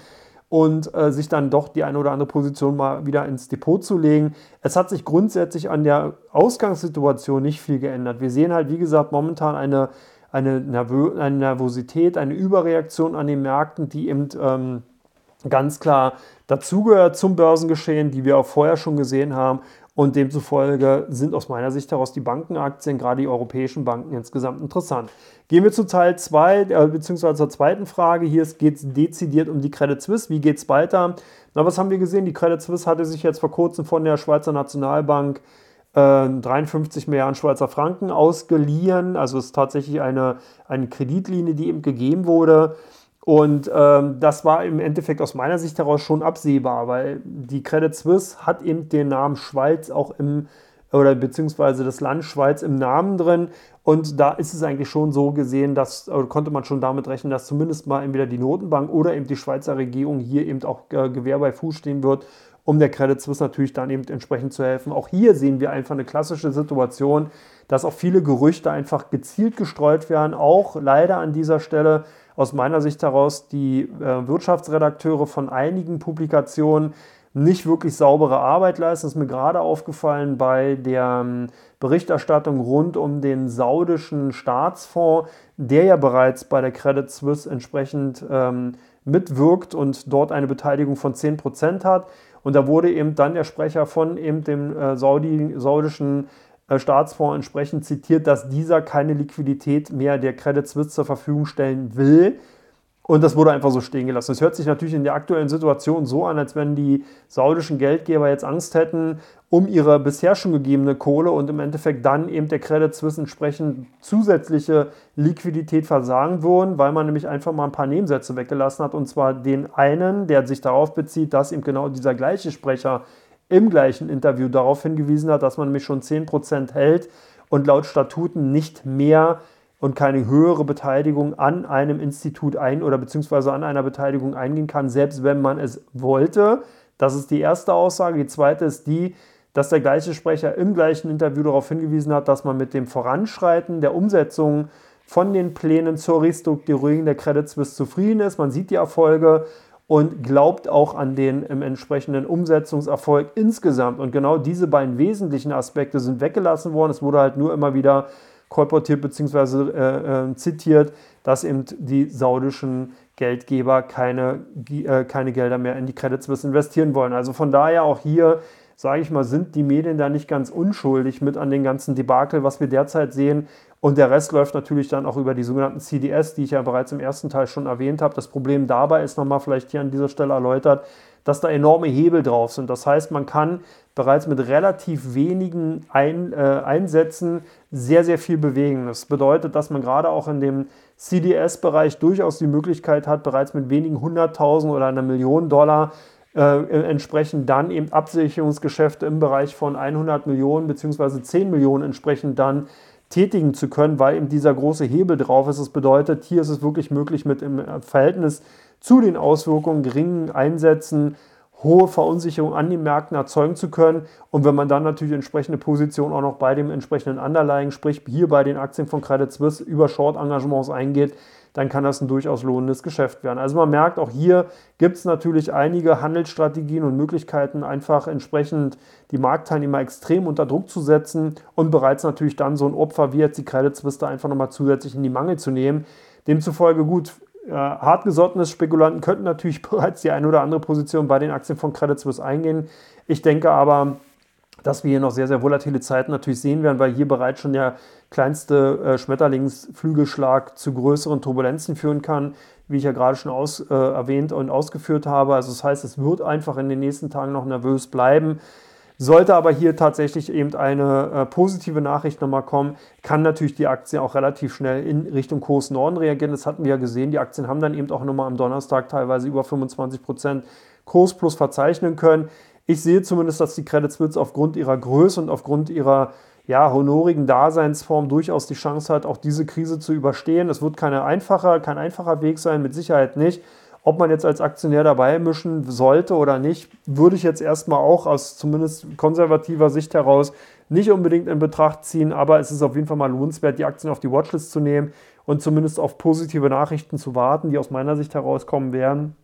und äh, sich dann doch die eine oder andere Position mal wieder ins Depot zu legen. Es hat sich grundsätzlich an der Ausgangssituation nicht viel geändert. Wir sehen halt, wie gesagt, momentan eine eine, Nervö eine Nervosität, eine Überreaktion an den Märkten, die eben ähm, ganz klar dazugehört zum Börsengeschehen, die wir auch vorher schon gesehen haben. Und demzufolge sind aus meiner Sicht heraus die Bankenaktien, gerade die europäischen Banken, insgesamt interessant. Gehen wir zu Teil 2, äh, beziehungsweise zur zweiten Frage. Hier geht es dezidiert um die Credit Suisse. Wie geht es weiter? Na, was haben wir gesehen? Die Credit Suisse hatte sich jetzt vor kurzem von der Schweizer Nationalbank 53 ähm, Milliarden Schweizer Franken ausgeliehen. Also es ist tatsächlich eine, eine Kreditlinie, die eben gegeben wurde. Und ähm, das war im Endeffekt aus meiner Sicht heraus schon absehbar, weil die Credit Suisse hat eben den Namen Schweiz auch im, oder beziehungsweise das Land Schweiz im Namen drin. Und da ist es eigentlich schon so gesehen, dass, konnte man schon damit rechnen, dass zumindest mal entweder die Notenbank oder eben die Schweizer Regierung hier eben auch äh, Gewehr bei Fuß stehen wird um der Credit Suisse natürlich dann eben entsprechend zu helfen. Auch hier sehen wir einfach eine klassische Situation, dass auch viele Gerüchte einfach gezielt gestreut werden. Auch leider an dieser Stelle aus meiner Sicht heraus die äh, Wirtschaftsredakteure von einigen Publikationen nicht wirklich saubere Arbeit leisten. Das ist mir gerade aufgefallen bei der ähm, Berichterstattung rund um den saudischen Staatsfonds, der ja bereits bei der Credit Suisse entsprechend ähm, mitwirkt und dort eine Beteiligung von 10% hat. Und da wurde eben dann der Sprecher von eben dem äh, Saudi, saudischen Staatsfonds entsprechend zitiert, dass dieser keine Liquidität mehr der Credit Suisse zur Verfügung stellen will, und das wurde einfach so stehen gelassen. Es hört sich natürlich in der aktuellen Situation so an, als wenn die saudischen Geldgeber jetzt Angst hätten um ihre bisher schon gegebene Kohle und im Endeffekt dann eben der Credit Suisse entsprechend zusätzliche Liquidität versagen würden, weil man nämlich einfach mal ein paar Nebensätze weggelassen hat. Und zwar den einen, der sich darauf bezieht, dass eben genau dieser gleiche Sprecher im gleichen Interview darauf hingewiesen hat, dass man nämlich schon 10% hält und laut Statuten nicht mehr und keine höhere Beteiligung an einem Institut ein oder beziehungsweise an einer Beteiligung eingehen kann, selbst wenn man es wollte. Das ist die erste Aussage. Die zweite ist die, dass der gleiche Sprecher im gleichen Interview darauf hingewiesen hat, dass man mit dem Voranschreiten der Umsetzung von den Plänen zur Restrukturierung der Credit Suisse zufrieden ist. Man sieht die Erfolge und glaubt auch an den im entsprechenden Umsetzungserfolg insgesamt. Und genau diese beiden wesentlichen Aspekte sind weggelassen worden. Es wurde halt nur immer wieder kolportiert bzw. Äh, äh, zitiert, dass eben die saudischen Geldgeber keine, äh, keine Gelder mehr in die Credit Suisse investieren wollen. Also von daher auch hier, sage ich mal, sind die Medien da nicht ganz unschuldig mit an den ganzen Debakel, was wir derzeit sehen. Und der Rest läuft natürlich dann auch über die sogenannten CDS, die ich ja bereits im ersten Teil schon erwähnt habe. Das Problem dabei ist nochmal vielleicht hier an dieser Stelle erläutert, dass da enorme Hebel drauf sind. Das heißt, man kann bereits mit relativ wenigen Ein, äh, Einsätzen sehr, sehr viel bewegen. Das bedeutet, dass man gerade auch in dem CDS-Bereich durchaus die Möglichkeit hat, bereits mit wenigen hunderttausend oder einer Million Dollar äh, entsprechend dann eben Absicherungsgeschäfte im Bereich von 100 Millionen bzw. 10 Millionen entsprechend dann tätigen zu können, weil eben dieser große Hebel drauf ist. Das bedeutet, hier ist es wirklich möglich, mit im Verhältnis zu den Auswirkungen geringen Einsätzen hohe Verunsicherung an den Märkten erzeugen zu können. Und wenn man dann natürlich entsprechende Position auch noch bei dem entsprechenden Underlying, sprich hier bei den Aktien von Credit Suisse über Short-Engagements eingeht, dann kann das ein durchaus lohnendes Geschäft werden. Also man merkt, auch hier gibt es natürlich einige Handelsstrategien und Möglichkeiten, einfach entsprechend die Marktteilnehmer extrem unter Druck zu setzen und bereits natürlich dann so ein Opfer wie jetzt die Credit Suisse da einfach nochmal zusätzlich in die Mangel zu nehmen. Demzufolge gut, äh, hartgesottene Spekulanten könnten natürlich (laughs) bereits die eine oder andere Position bei den Aktien von Credit Suisse eingehen. Ich denke aber, dass wir hier noch sehr, sehr volatile Zeiten natürlich sehen werden, weil hier bereits schon der kleinste äh, Schmetterlingsflügelschlag zu größeren Turbulenzen führen kann, wie ich ja gerade schon aus, äh, erwähnt und ausgeführt habe. Also das heißt, es wird einfach in den nächsten Tagen noch nervös bleiben. Sollte aber hier tatsächlich eben eine äh, positive Nachricht nochmal kommen, kann natürlich die Aktie auch relativ schnell in Richtung Kurs Norden reagieren. Das hatten wir ja gesehen. Die Aktien haben dann eben auch nochmal am Donnerstag teilweise über 25 Prozent Kurs plus verzeichnen können. Ich sehe zumindest, dass die Credit Suisse aufgrund ihrer Größe und aufgrund ihrer ja, honorigen Daseinsform durchaus die Chance hat, auch diese Krise zu überstehen. Es wird keine einfacher, kein einfacher Weg sein, mit Sicherheit nicht. Ob man jetzt als Aktionär dabei mischen sollte oder nicht, würde ich jetzt erstmal auch aus zumindest konservativer Sicht heraus nicht unbedingt in Betracht ziehen, aber es ist auf jeden Fall mal lohnenswert, die Aktien auf die Watchlist zu nehmen und zumindest auf positive Nachrichten zu warten, die aus meiner Sicht herauskommen werden.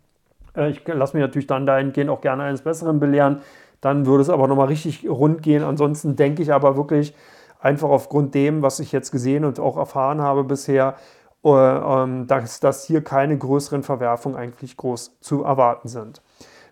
Äh, ich lasse mich natürlich dann dahingehend auch gerne eines Besseren belehren. Dann würde es aber nochmal richtig rund gehen. Ansonsten denke ich aber wirklich einfach aufgrund dem, was ich jetzt gesehen und auch erfahren habe bisher, äh, ähm, dass, dass hier keine größeren Verwerfungen eigentlich groß zu erwarten sind.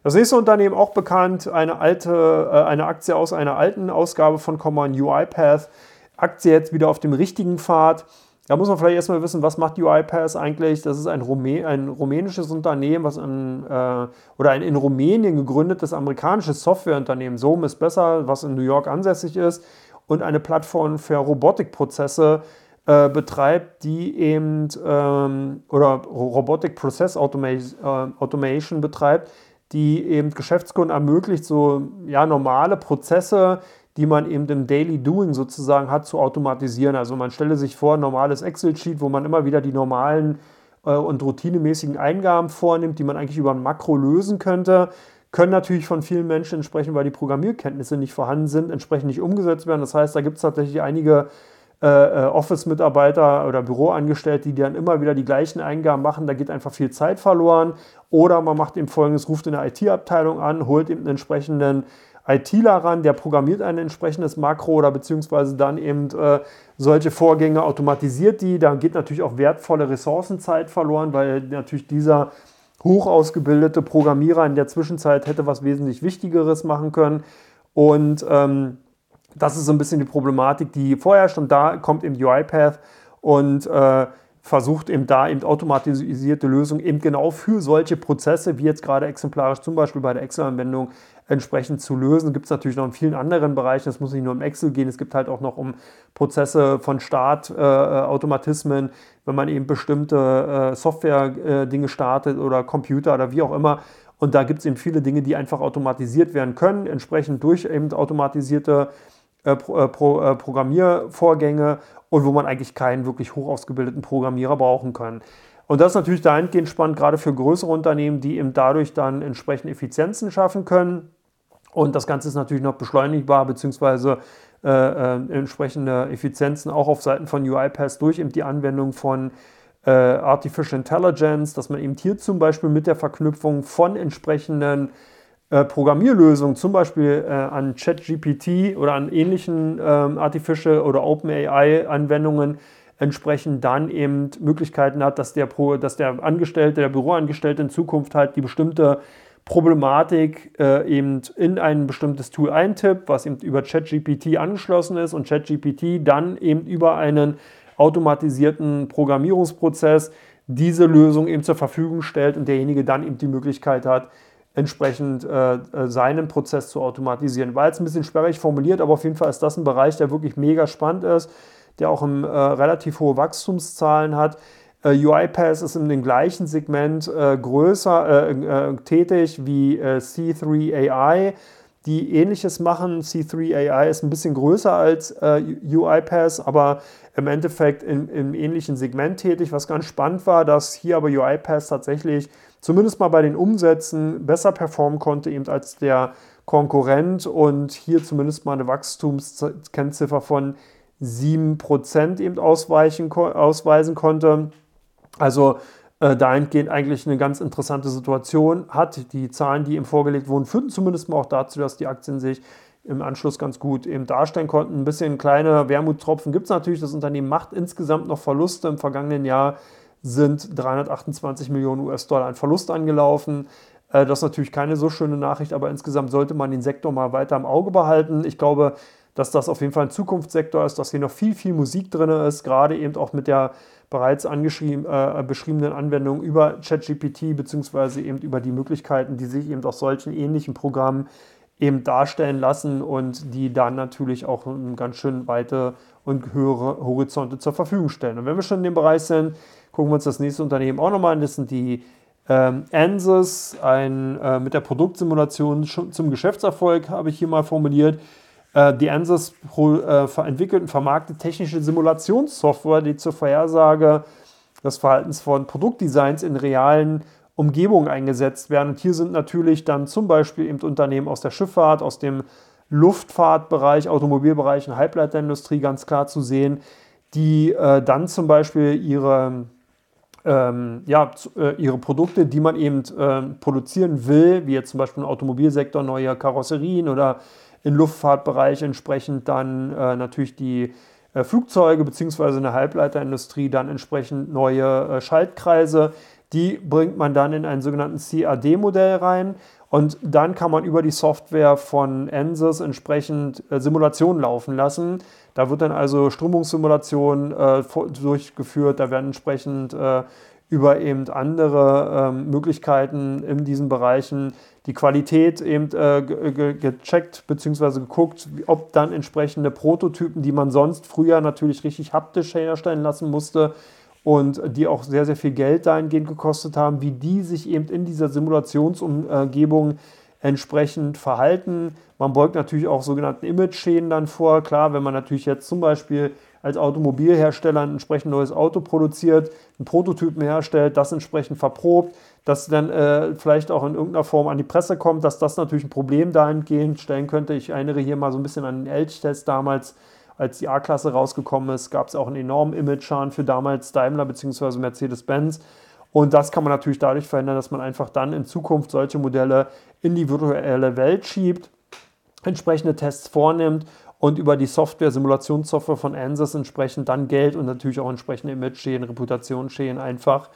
Das nächste Unternehmen auch bekannt, eine alte, äh, eine Aktie aus einer alten Ausgabe von Common UiPath. Aktie jetzt wieder auf dem richtigen Pfad. Da muss man vielleicht erstmal wissen, was macht UiPath eigentlich? Das ist ein, Rumä ein rumänisches Unternehmen, was in, äh, oder ein in Rumänien gegründetes amerikanisches Softwareunternehmen, SOM ist besser, was in New York ansässig ist und eine Plattform für Robotikprozesse äh, betreibt, die eben ähm, oder Robotic Process Automation, äh, Automation betreibt, die eben Geschäftskunden ermöglicht, so ja, normale Prozesse, die man eben im Daily Doing sozusagen hat, zu automatisieren. Also man stelle sich vor, ein normales Excel-Sheet, wo man immer wieder die normalen äh, und routinemäßigen Eingaben vornimmt, die man eigentlich über ein Makro lösen könnte, können natürlich von vielen Menschen entsprechend, weil die Programmierkenntnisse nicht vorhanden sind, entsprechend nicht umgesetzt werden. Das heißt, da gibt es tatsächlich einige äh, äh, Office-Mitarbeiter oder Büroangestellte, die dann immer wieder die gleichen Eingaben machen. Da geht einfach viel Zeit verloren. Oder man macht eben folgendes, ruft in der IT-Abteilung an, holt eben einen entsprechenden ITler ran, der programmiert ein entsprechendes Makro oder beziehungsweise dann eben äh, solche Vorgänge automatisiert die. Da geht natürlich auch wertvolle Ressourcenzeit verloren, weil natürlich dieser hoch ausgebildete Programmierer in der Zwischenzeit hätte was wesentlich Wichtigeres machen können. Und ähm, das ist so ein bisschen die Problematik, die vorherrscht. Und da kommt eben UiPath und äh, versucht eben da eben automatisierte Lösungen eben genau für solche Prozesse, wie jetzt gerade exemplarisch zum Beispiel bei der Excel-Anwendung, entsprechend zu lösen. Gibt es natürlich noch in vielen anderen Bereichen. Es muss nicht nur um Excel gehen. Es gibt halt auch noch um Prozesse von Startautomatismen, äh, wenn man eben bestimmte äh, Software-Dinge äh, startet oder Computer oder wie auch immer. Und da gibt es eben viele Dinge, die einfach automatisiert werden können, entsprechend durch eben automatisierte äh, Pro, äh, Pro, äh, Programmiervorgänge und wo man eigentlich keinen wirklich hoch ausgebildeten Programmierer brauchen kann. Und das ist natürlich dahingehend spannend, gerade für größere Unternehmen, die eben dadurch dann entsprechend Effizienzen schaffen können. Und das Ganze ist natürlich noch beschleunigbar, beziehungsweise äh, äh, entsprechende Effizienzen auch auf Seiten von UiPath durch eben die Anwendung von äh, Artificial Intelligence, dass man eben hier zum Beispiel mit der Verknüpfung von entsprechenden äh, Programmierlösungen, zum Beispiel äh, an ChatGPT oder an ähnlichen ähm, Artificial oder OpenAI-Anwendungen, entsprechend dann eben Möglichkeiten hat, dass der, Pro, dass der Angestellte, der Büroangestellte in Zukunft halt die bestimmte Problematik äh, eben in ein bestimmtes Tool eintippt, was eben über ChatGPT angeschlossen ist und ChatGPT dann eben über einen automatisierten Programmierungsprozess diese Lösung eben zur Verfügung stellt und derjenige dann eben die Möglichkeit hat, entsprechend äh, äh seinen Prozess zu automatisieren. War jetzt ein bisschen sperrig formuliert, aber auf jeden Fall ist das ein Bereich, der wirklich mega spannend ist der auch im, äh, relativ hohe Wachstumszahlen hat. Äh, UiPath ist in dem gleichen Segment äh, größer äh, äh, tätig wie äh, C3 AI, die ähnliches machen. C3 AI ist ein bisschen größer als UiPath, aber im Endeffekt im, im, ähnlichen Segment tätig. Was ganz spannend war, dass hier aber UiPath tatsächlich zumindest mal bei den Umsätzen besser performen konnte eben als der Konkurrent und hier zumindest mal eine Wachstumskennziffer von 7% eben ausweichen, ausweisen konnte. Also äh, dahingehend eigentlich eine ganz interessante Situation hat. Die Zahlen, die ihm vorgelegt wurden, führten zumindest mal auch dazu, dass die Aktien sich im Anschluss ganz gut eben darstellen konnten. Ein bisschen kleine Wermuttropfen gibt es natürlich. Das Unternehmen macht insgesamt noch Verluste. Im vergangenen Jahr sind 328 Millionen US-Dollar ein Verlust angelaufen. Äh, das ist natürlich keine so schöne Nachricht, aber insgesamt sollte man den Sektor mal weiter im Auge behalten. Ich glaube, dass das auf jeden Fall ein Zukunftssektor ist, dass hier noch viel, viel Musik drin ist, gerade eben auch mit der bereits angeschrieben, äh, beschriebenen Anwendung über ChatGPT, beziehungsweise eben über die Möglichkeiten, die sich eben aus solchen ähnlichen Programmen eben darstellen lassen und die dann natürlich auch ganz schön weite und höhere Horizonte zur Verfügung stellen. Und wenn wir schon in dem Bereich sind, gucken wir uns das nächste Unternehmen auch nochmal an. Das sind die ähm, ANSYS, ein, äh, mit der Produktsimulation zum Geschäftserfolg, habe ich hier mal formuliert. Äh, die ANSYS äh, entwickelt und vermarktet technische Simulationssoftware, die zur Vorhersage des Verhaltens von Produktdesigns in realen Umgebungen eingesetzt werden. Und hier sind natürlich dann zum Beispiel eben Unternehmen aus der Schifffahrt, aus dem Luftfahrtbereich, Automobilbereich und Halbleiterindustrie ganz klar zu sehen, die äh, dann zum Beispiel ihre, ähm, ja, äh, ihre Produkte, die man eben äh, produzieren will, wie jetzt zum Beispiel im Automobilsektor neue Karosserien oder im Luftfahrtbereich entsprechend dann äh, natürlich die äh, Flugzeuge bzw. eine Halbleiterindustrie dann entsprechend neue äh, Schaltkreise. Die bringt man dann in einen sogenannten CAD-Modell rein und dann kann man über die Software von ANSYS entsprechend äh, Simulationen laufen lassen. Da wird dann also Strömungssimulation äh, durchgeführt, da werden entsprechend äh, über eben andere ähm, Möglichkeiten in diesen Bereichen die Qualität eben äh, ge gecheckt bzw. geguckt, ob dann entsprechende Prototypen, die man sonst früher natürlich richtig haptisch herstellen lassen musste und die auch sehr, sehr viel Geld dahingehend gekostet haben, wie die sich eben in dieser Simulationsumgebung entsprechend verhalten. Man beugt natürlich auch sogenannten Image-Schäden dann vor. Klar, wenn man natürlich jetzt zum Beispiel als Automobilhersteller ein entsprechend neues Auto produziert, einen Prototypen herstellt, das entsprechend verprobt, das dann äh, vielleicht auch in irgendeiner Form an die Presse kommt, dass das natürlich ein Problem dahingehend stellen könnte. Ich erinnere hier mal so ein bisschen an den Elch-Test damals, als die A-Klasse rausgekommen ist, gab es auch einen enormen Image-Schaden für damals Daimler bzw. Mercedes-Benz. Und das kann man natürlich dadurch verhindern, dass man einfach dann in Zukunft solche Modelle in die virtuelle Welt schiebt, entsprechende Tests vornimmt und über die Software, Simulationssoftware von Ansys entsprechend dann Geld und natürlich auch entsprechende Image-Schäden, Reputationsschäden einfach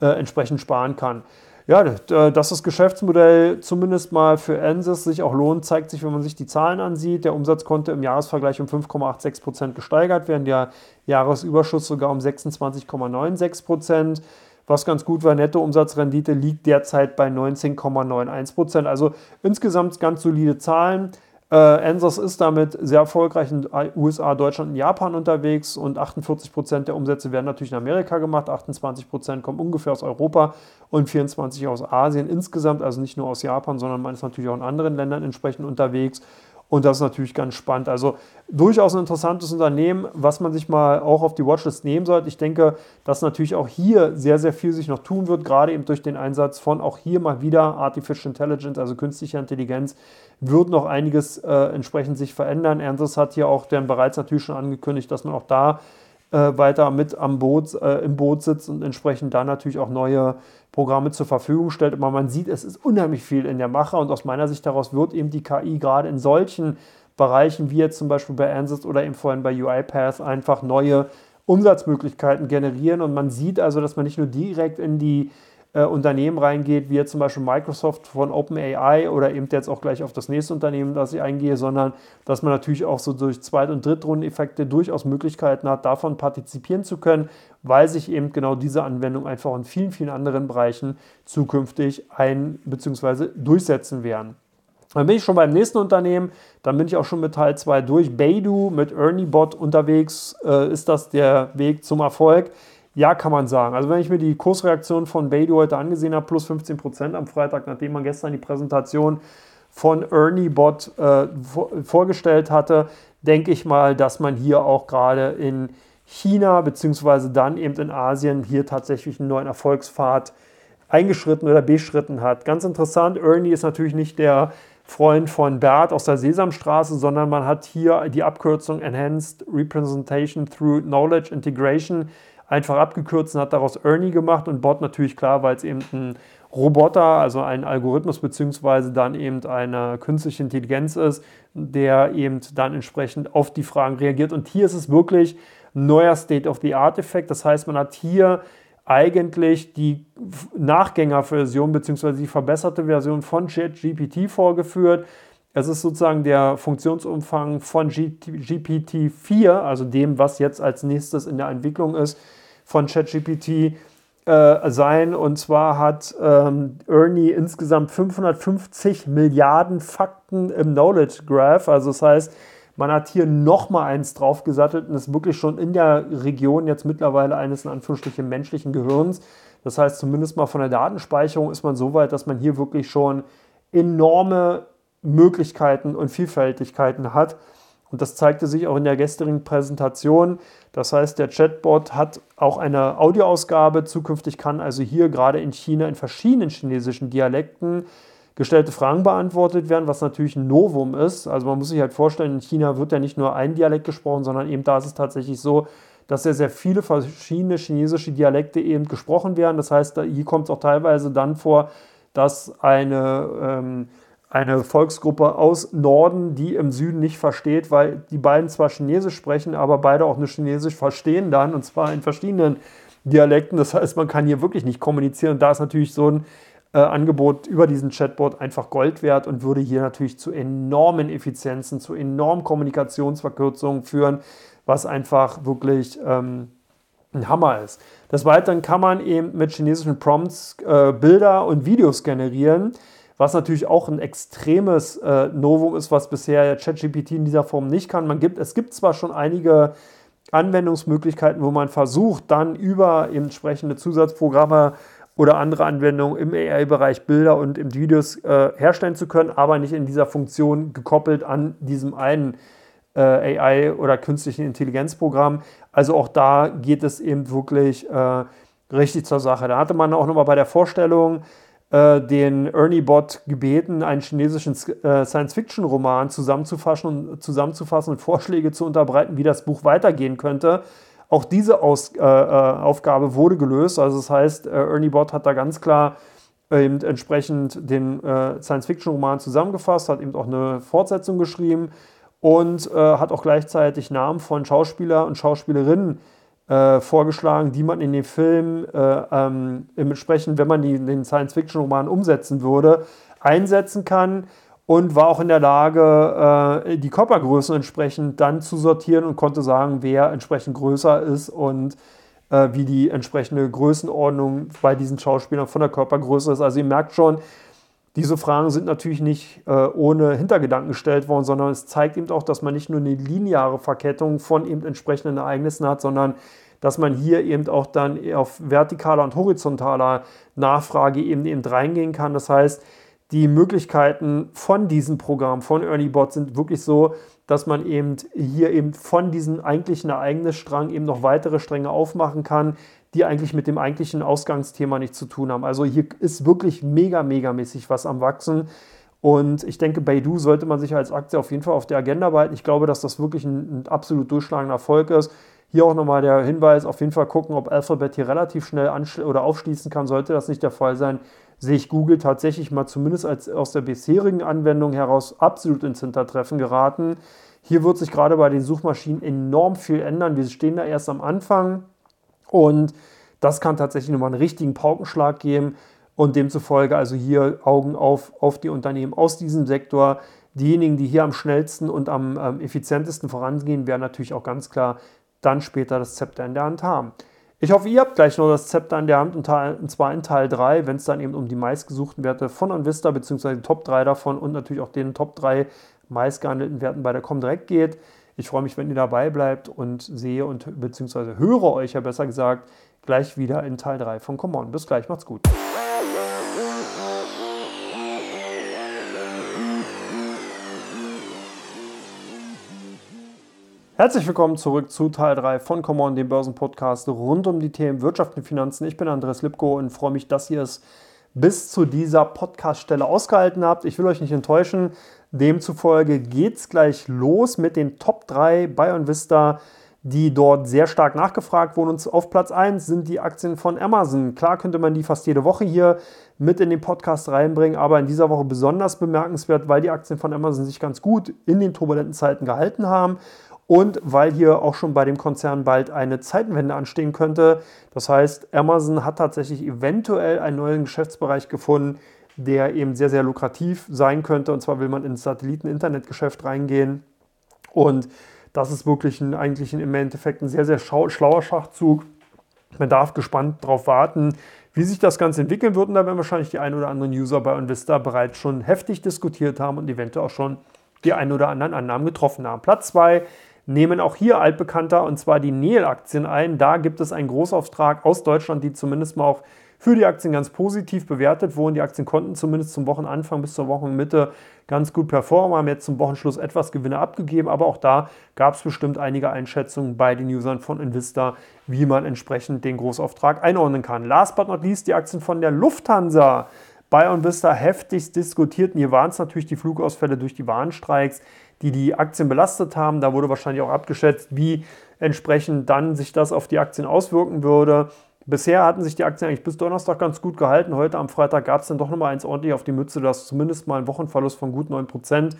äh, entsprechend sparen kann. Ja, dass das Geschäftsmodell zumindest mal für Ansys sich auch lohnt, zeigt sich, wenn man sich die Zahlen ansieht. Der Umsatz konnte im Jahresvergleich um 5,86 Prozent gesteigert werden, der Jahresüberschuss sogar um 26,96 Prozent. Was ganz gut war, Nettoumsatzrendite liegt derzeit bei 19,91 Prozent. Also insgesamt ganz solide Zahlen. Äh, Ansys ist damit sehr erfolgreich in USA, Deutschland und Japan unterwegs und 48 Prozent der Umsätze werden natürlich in Amerika gemacht, 28 Prozent kommen ungefähr aus Europa und 24% aus Asien insgesamt, also nicht nur aus Japan, sondern man ist natürlich auch in anderen Ländern entsprechend unterwegs. Und das ist natürlich ganz spannend. Also durchaus ein interessantes Unternehmen, was man sich mal auch auf die Watchlist nehmen sollte. Ich denke, dass natürlich auch hier sehr, sehr viel sich noch tun wird, gerade eben durch den Einsatz von auch hier mal wieder Artificial Intelligence, also künstlicher Intelligenz, wird noch einiges äh, entsprechend sich verändern. Ernst hat hier auch dann bereits natürlich schon angekündigt, dass man auch da äh, weiter mit am Boot, äh, im Boot sitzt und entsprechend da natürlich auch neue Programme zur Verfügung stellt. Aber man sieht, es ist unheimlich viel in der Mache und aus meiner Sicht daraus wird eben die KI gerade in solchen Bereichen wie jetzt zum Beispiel bei Ansys oder eben vorhin bei UiPath einfach neue Umsatzmöglichkeiten generieren. Und man sieht also, dass man nicht nur direkt in die äh, Unternehmen reingeht, wie jetzt zum Beispiel Microsoft von OpenAI oder eben jetzt auch gleich auf das nächste Unternehmen, das ich eingehe, sondern dass man natürlich auch so durch Zweit- und Drittrundeneffekte durchaus Möglichkeiten hat, davon partizipieren zu können, weil sich eben genau diese Anwendung einfach in vielen, vielen anderen Bereichen zukünftig ein- bzw. durchsetzen werden. Dann bin ich schon beim nächsten Unternehmen, dann bin ich auch schon mit Teil 2 durch. Beidou mit ErnieBot unterwegs. Äh, ist das der Weg zum Erfolg? Ja, kann man sagen. Also wenn ich mir die Kursreaktion von Beidou heute angesehen habe, plus 15 Prozent am Freitag, nachdem man gestern die Präsentation von ErnieBot äh, vorgestellt hatte, denke ich mal, dass man hier auch gerade in China beziehungsweise dann eben in Asien hier tatsächlich einen neuen Erfolgspfad eingeschritten oder beschritten hat. Ganz interessant, Ernie ist natürlich nicht der Freund von Bert aus der Sesamstraße, sondern man hat hier die Abkürzung Enhanced Representation Through Knowledge Integration einfach abgekürzt und hat daraus Ernie gemacht und Bot natürlich klar, weil es eben ein Roboter, also ein Algorithmus beziehungsweise dann eben eine künstliche Intelligenz ist, der eben dann entsprechend auf die Fragen reagiert. Und hier ist es wirklich ein neuer State-of-the-Art-Effekt. Das heißt, man hat hier eigentlich die Nachgängerversion bzw. die verbesserte Version von ChatGPT vorgeführt. Es ist sozusagen der Funktionsumfang von GPT-4, also dem, was jetzt als nächstes in der Entwicklung ist, von ChatGPT äh, sein. Und zwar hat ähm, Ernie insgesamt 550 Milliarden Fakten im Knowledge Graph. Also das heißt, man hat hier nochmal eins draufgesattelt und ist wirklich schon in der Region jetzt mittlerweile eines in Anführungsstrichen menschlichen Gehirns. Das heißt, zumindest mal von der Datenspeicherung ist man so weit, dass man hier wirklich schon enorme Möglichkeiten und Vielfältigkeiten hat. Und das zeigte sich auch in der gestrigen Präsentation. Das heißt, der Chatbot hat auch eine Audioausgabe. Zukünftig kann also hier gerade in China in verschiedenen chinesischen Dialekten gestellte Fragen beantwortet werden, was natürlich ein Novum ist. Also man muss sich halt vorstellen, in China wird ja nicht nur ein Dialekt gesprochen, sondern eben da ist es tatsächlich so, dass sehr, sehr viele verschiedene chinesische Dialekte eben gesprochen werden. Das heißt, hier kommt es auch teilweise dann vor, dass eine ähm, eine Volksgruppe aus Norden, die im Süden nicht versteht, weil die beiden zwar Chinesisch sprechen, aber beide auch nur Chinesisch verstehen dann und zwar in verschiedenen Dialekten. Das heißt, man kann hier wirklich nicht kommunizieren. da ist natürlich so ein äh, Angebot über diesen Chatbot einfach Gold wert und würde hier natürlich zu enormen Effizienzen, zu enormen Kommunikationsverkürzungen führen, was einfach wirklich ähm, ein Hammer ist. Des Weiteren kann man eben mit chinesischen Prompts äh, Bilder und Videos generieren was natürlich auch ein extremes äh, Novum ist, was bisher ChatGPT in dieser Form nicht kann. Man gibt, es gibt zwar schon einige Anwendungsmöglichkeiten, wo man versucht, dann über entsprechende Zusatzprogramme oder andere Anwendungen im AI-Bereich Bilder und im Videos äh, herstellen zu können, aber nicht in dieser Funktion gekoppelt an diesem einen äh, AI- oder künstlichen Intelligenzprogramm. Also auch da geht es eben wirklich äh, richtig zur Sache. Da hatte man auch nochmal bei der Vorstellung äh, den Ernie-Bot gebeten, einen chinesischen äh, Science-Fiction-Roman zusammenzufassen und, zusammenzufassen und Vorschläge zu unterbreiten, wie das Buch weitergehen könnte. Auch diese Aus, äh, äh Aufgabe wurde gelöst. Also das heißt, Ernie-Bot hat da ganz klar eben entsprechend den Science-Fiction-Roman zusammengefasst, hat eben auch eine Fortsetzung geschrieben und hat auch gleichzeitig Namen von Schauspieler und Schauspielerinnen äh, vorgeschlagen, die man in den Film äh, ähm, entsprechend, wenn man die, den Science-Fiction-Roman umsetzen würde, einsetzen kann und war auch in der Lage, äh, die Körpergrößen entsprechend dann zu sortieren und konnte sagen, wer entsprechend größer ist und äh, wie die entsprechende Größenordnung bei diesen Schauspielern von der Körpergröße ist. Also ihr merkt schon, diese Fragen sind natürlich nicht äh, ohne Hintergedanken gestellt worden, sondern es zeigt eben auch, dass man nicht nur eine lineare Verkettung von eben entsprechenden Ereignissen hat, sondern dass man hier eben auch dann auf vertikaler und horizontaler Nachfrage eben, eben reingehen kann. Das heißt, die Möglichkeiten von diesem Programm, von EarlyBot sind wirklich so, dass man eben hier eben von diesem eigentlichen Ereignisstrang eben noch weitere Stränge aufmachen kann, die eigentlich mit dem eigentlichen Ausgangsthema nichts zu tun haben. Also hier ist wirklich mega, megamäßig was am Wachsen. Und ich denke, Baidu sollte man sich als Aktie auf jeden Fall auf der Agenda behalten. Ich glaube, dass das wirklich ein, ein absolut durchschlagender Erfolg ist. Hier auch nochmal der Hinweis, auf jeden Fall gucken, ob Alphabet hier relativ schnell oder aufschließen kann. Sollte das nicht der Fall sein, sehe ich Google tatsächlich mal zumindest als, aus der bisherigen Anwendung heraus absolut ins Hintertreffen geraten. Hier wird sich gerade bei den Suchmaschinen enorm viel ändern. Wir stehen da erst am Anfang und das kann tatsächlich nochmal einen richtigen Paukenschlag geben und demzufolge also hier Augen auf, auf die Unternehmen aus diesem Sektor. Diejenigen, die hier am schnellsten und am ähm, effizientesten vorangehen, werden natürlich auch ganz klar dann später das Zepter in der Hand haben. Ich hoffe, ihr habt gleich noch das Zepter in der Hand und, Teil, und zwar in Teil 3, wenn es dann eben um die meistgesuchten Werte von Onvista bzw. die Top 3 davon und natürlich auch den Top 3 meistgehandelten Werten bei der Comdirect geht. Ich freue mich, wenn ihr dabei bleibt und sehe und bzw. höre euch ja besser gesagt gleich wieder in Teil 3 von Come On. Bis gleich, macht's gut. Herzlich willkommen zurück zu Teil 3 von Come On, dem Börsenpodcast rund um die Themen Wirtschaft und Finanzen. Ich bin Andreas Lipko und freue mich, dass ihr es bis zu dieser Podcaststelle ausgehalten habt. Ich will euch nicht enttäuschen. Demzufolge geht es gleich los mit den Top 3 bei Vista, die dort sehr stark nachgefragt wurden. Und auf Platz 1 sind die Aktien von Amazon. Klar könnte man die fast jede Woche hier mit in den Podcast reinbringen, aber in dieser Woche besonders bemerkenswert, weil die Aktien von Amazon sich ganz gut in den turbulenten Zeiten gehalten haben und weil hier auch schon bei dem Konzern bald eine Zeitenwende anstehen könnte. Das heißt, Amazon hat tatsächlich eventuell einen neuen Geschäftsbereich gefunden, der eben sehr, sehr lukrativ sein könnte. Und zwar will man ins Satelliten-Internetgeschäft reingehen. Und das ist wirklich ein, eigentlich im Endeffekt ein sehr, sehr schlauer Schachzug. Man darf gespannt darauf warten, wie sich das Ganze entwickeln wird. Und da werden wahrscheinlich die ein oder anderen User bei Invista bereits schon heftig diskutiert haben und eventuell auch schon die ein oder anderen Annahmen getroffen haben. Platz 2 nehmen auch hier altbekannter und zwar die Neil-Aktien ein. Da gibt es einen Großauftrag aus Deutschland, die zumindest mal auch für die Aktien ganz positiv bewertet wurden. Die Aktien konnten zumindest zum Wochenanfang bis zur Wochenmitte ganz gut performen, haben jetzt zum Wochenschluss etwas Gewinne abgegeben, aber auch da gab es bestimmt einige Einschätzungen bei den Usern von Invista, wie man entsprechend den Großauftrag einordnen kann. Last but not least die Aktien von der Lufthansa. Bei Vista heftigst diskutiert. hier waren es natürlich die Flugausfälle durch die Warnstreiks die die Aktien belastet haben. Da wurde wahrscheinlich auch abgeschätzt, wie entsprechend dann sich das auf die Aktien auswirken würde. Bisher hatten sich die Aktien eigentlich bis Donnerstag ganz gut gehalten. Heute am Freitag gab es dann doch nochmal eins ordentlich auf die Mütze, dass zumindest mal ein Wochenverlust von gut 9%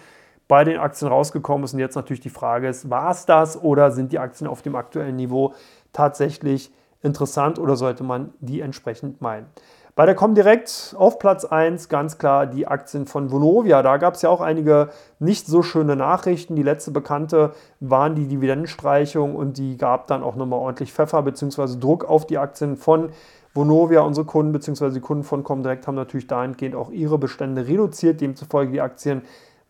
bei den Aktien rausgekommen ist. Und jetzt natürlich die Frage ist, war es das oder sind die Aktien auf dem aktuellen Niveau tatsächlich interessant oder sollte man die entsprechend meinen? Bei der Comdirect auf Platz 1 ganz klar die Aktien von Vonovia. Da gab es ja auch einige nicht so schöne Nachrichten. Die letzte bekannte waren die Dividendenstreichung und die gab dann auch nochmal ordentlich Pfeffer bzw. Druck auf die Aktien von Vonovia. Unsere Kunden bzw. die Kunden von Comdirect haben natürlich dahingehend auch ihre Bestände reduziert. Demzufolge die Aktien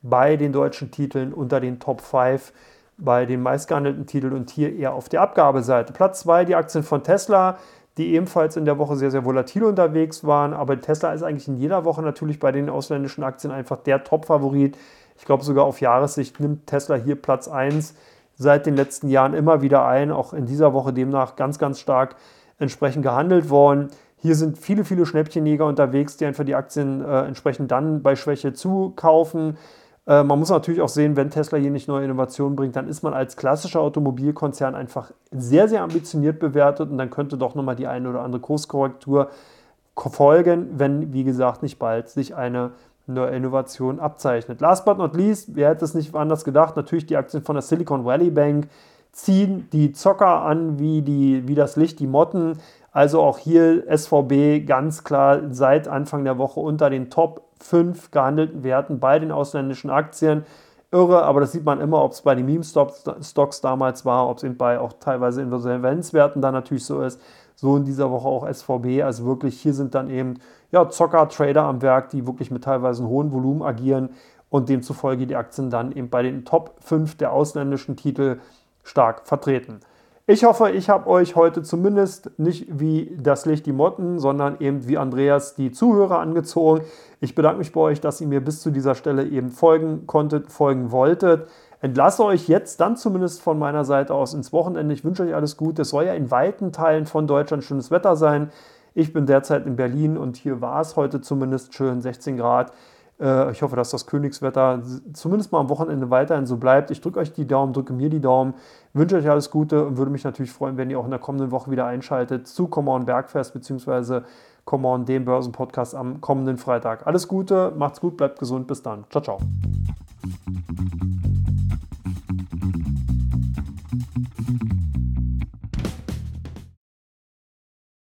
bei den deutschen Titeln unter den Top 5 bei den meistgehandelten Titeln und hier eher auf der Abgabeseite. Platz 2 die Aktien von Tesla die ebenfalls in der Woche sehr, sehr volatil unterwegs waren. Aber Tesla ist eigentlich in jeder Woche natürlich bei den ausländischen Aktien einfach der Top-Favorit. Ich glaube, sogar auf Jahressicht nimmt Tesla hier Platz 1 seit den letzten Jahren immer wieder ein. Auch in dieser Woche demnach ganz, ganz stark entsprechend gehandelt worden. Hier sind viele, viele Schnäppchenjäger unterwegs, die einfach die Aktien äh, entsprechend dann bei Schwäche zukaufen. Äh, man muss natürlich auch sehen, wenn Tesla hier nicht neue Innovationen bringt, dann ist man als klassischer Automobilkonzern einfach sehr, sehr ambitioniert bewertet und dann könnte doch nochmal die eine oder andere Kurskorrektur folgen, wenn, wie gesagt, nicht bald sich eine neue Innovation abzeichnet. Last but not least, wer hätte es nicht anders gedacht, natürlich die Aktien von der Silicon Valley Bank ziehen die Zocker an wie, die, wie das Licht die Motten. Also auch hier SVB ganz klar seit Anfang der Woche unter den Top 5 gehandelten Werten bei den ausländischen Aktien. Irre, aber das sieht man immer, ob es bei den Meme-Stocks damals war, ob es eben bei auch teilweise Insolvenzwerten dann natürlich so ist. So in dieser Woche auch SVB. Also wirklich, hier sind dann eben ja, Zocker, Trader am Werk, die wirklich mit teilweise hohen Volumen agieren und demzufolge die Aktien dann eben bei den Top 5 der ausländischen Titel stark vertreten. Ich hoffe, ich habe euch heute zumindest nicht wie das Licht die Motten, sondern eben wie Andreas die Zuhörer angezogen. Ich bedanke mich bei euch, dass ihr mir bis zu dieser Stelle eben folgen konntet, folgen wolltet. Entlasse euch jetzt dann zumindest von meiner Seite aus ins Wochenende. Ich wünsche euch alles Gute. Es soll ja in weiten Teilen von Deutschland schönes Wetter sein. Ich bin derzeit in Berlin und hier war es heute zumindest schön 16 Grad. Äh, ich hoffe, dass das Königswetter zumindest mal am Wochenende weiterhin so bleibt. Ich drücke euch die Daumen, drücke mir die Daumen, wünsche euch alles Gute und würde mich natürlich freuen, wenn ihr auch in der kommenden Woche wieder einschaltet zu Come On Bergfest bzw. Come On, dem Börsenpodcast am kommenden Freitag. Alles Gute, macht's gut, bleibt gesund, bis dann. Ciao, ciao.